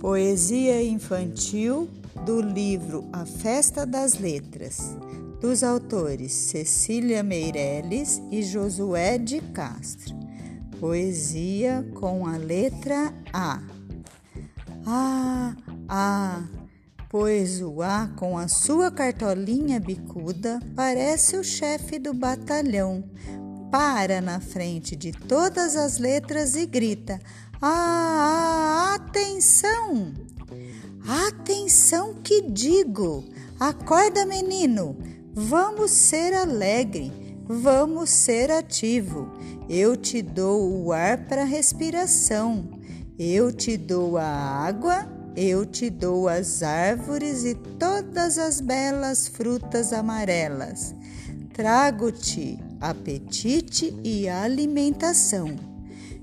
Poesia infantil do livro A Festa das Letras, dos autores Cecília Meirelles e Josué de Castro. Poesia com a letra A. Ah, ah, pois o A com a sua cartolinha bicuda parece o chefe do batalhão. Para na frente de todas as letras e grita: Ah, ah atenção! Atenção que digo! Acorda, menino! Vamos ser alegre, vamos ser ativo. Eu te dou o ar para respiração. Eu te dou a água, eu te dou as árvores e todas as belas frutas amarelas. Trago-te apetite e alimentação.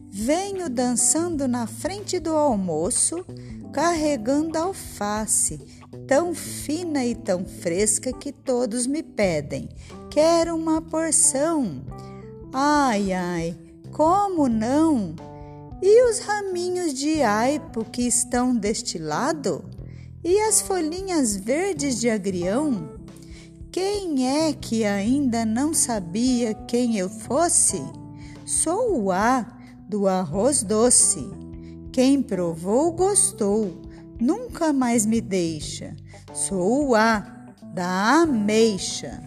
Venho dançando na frente do almoço, carregando alface, tão fina e tão fresca que todos me pedem. Quero uma porção. Ai, ai, como não? E os raminhos de aipo que estão deste lado? E as folhinhas verdes de agrião? Quem é que ainda não sabia quem eu fosse? Sou o A do arroz doce. Quem provou gostou, nunca mais me deixa. Sou o A da ameixa.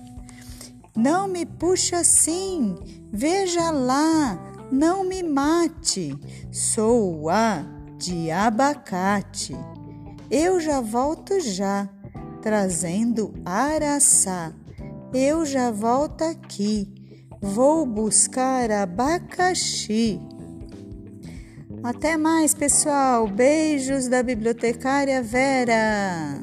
Não me puxa assim, veja lá, não me mate. Sou o A de abacate. Eu já volto já, trazendo araçá. Eu já volto aqui, vou buscar abacaxi. Até mais, pessoal. Beijos da bibliotecária Vera.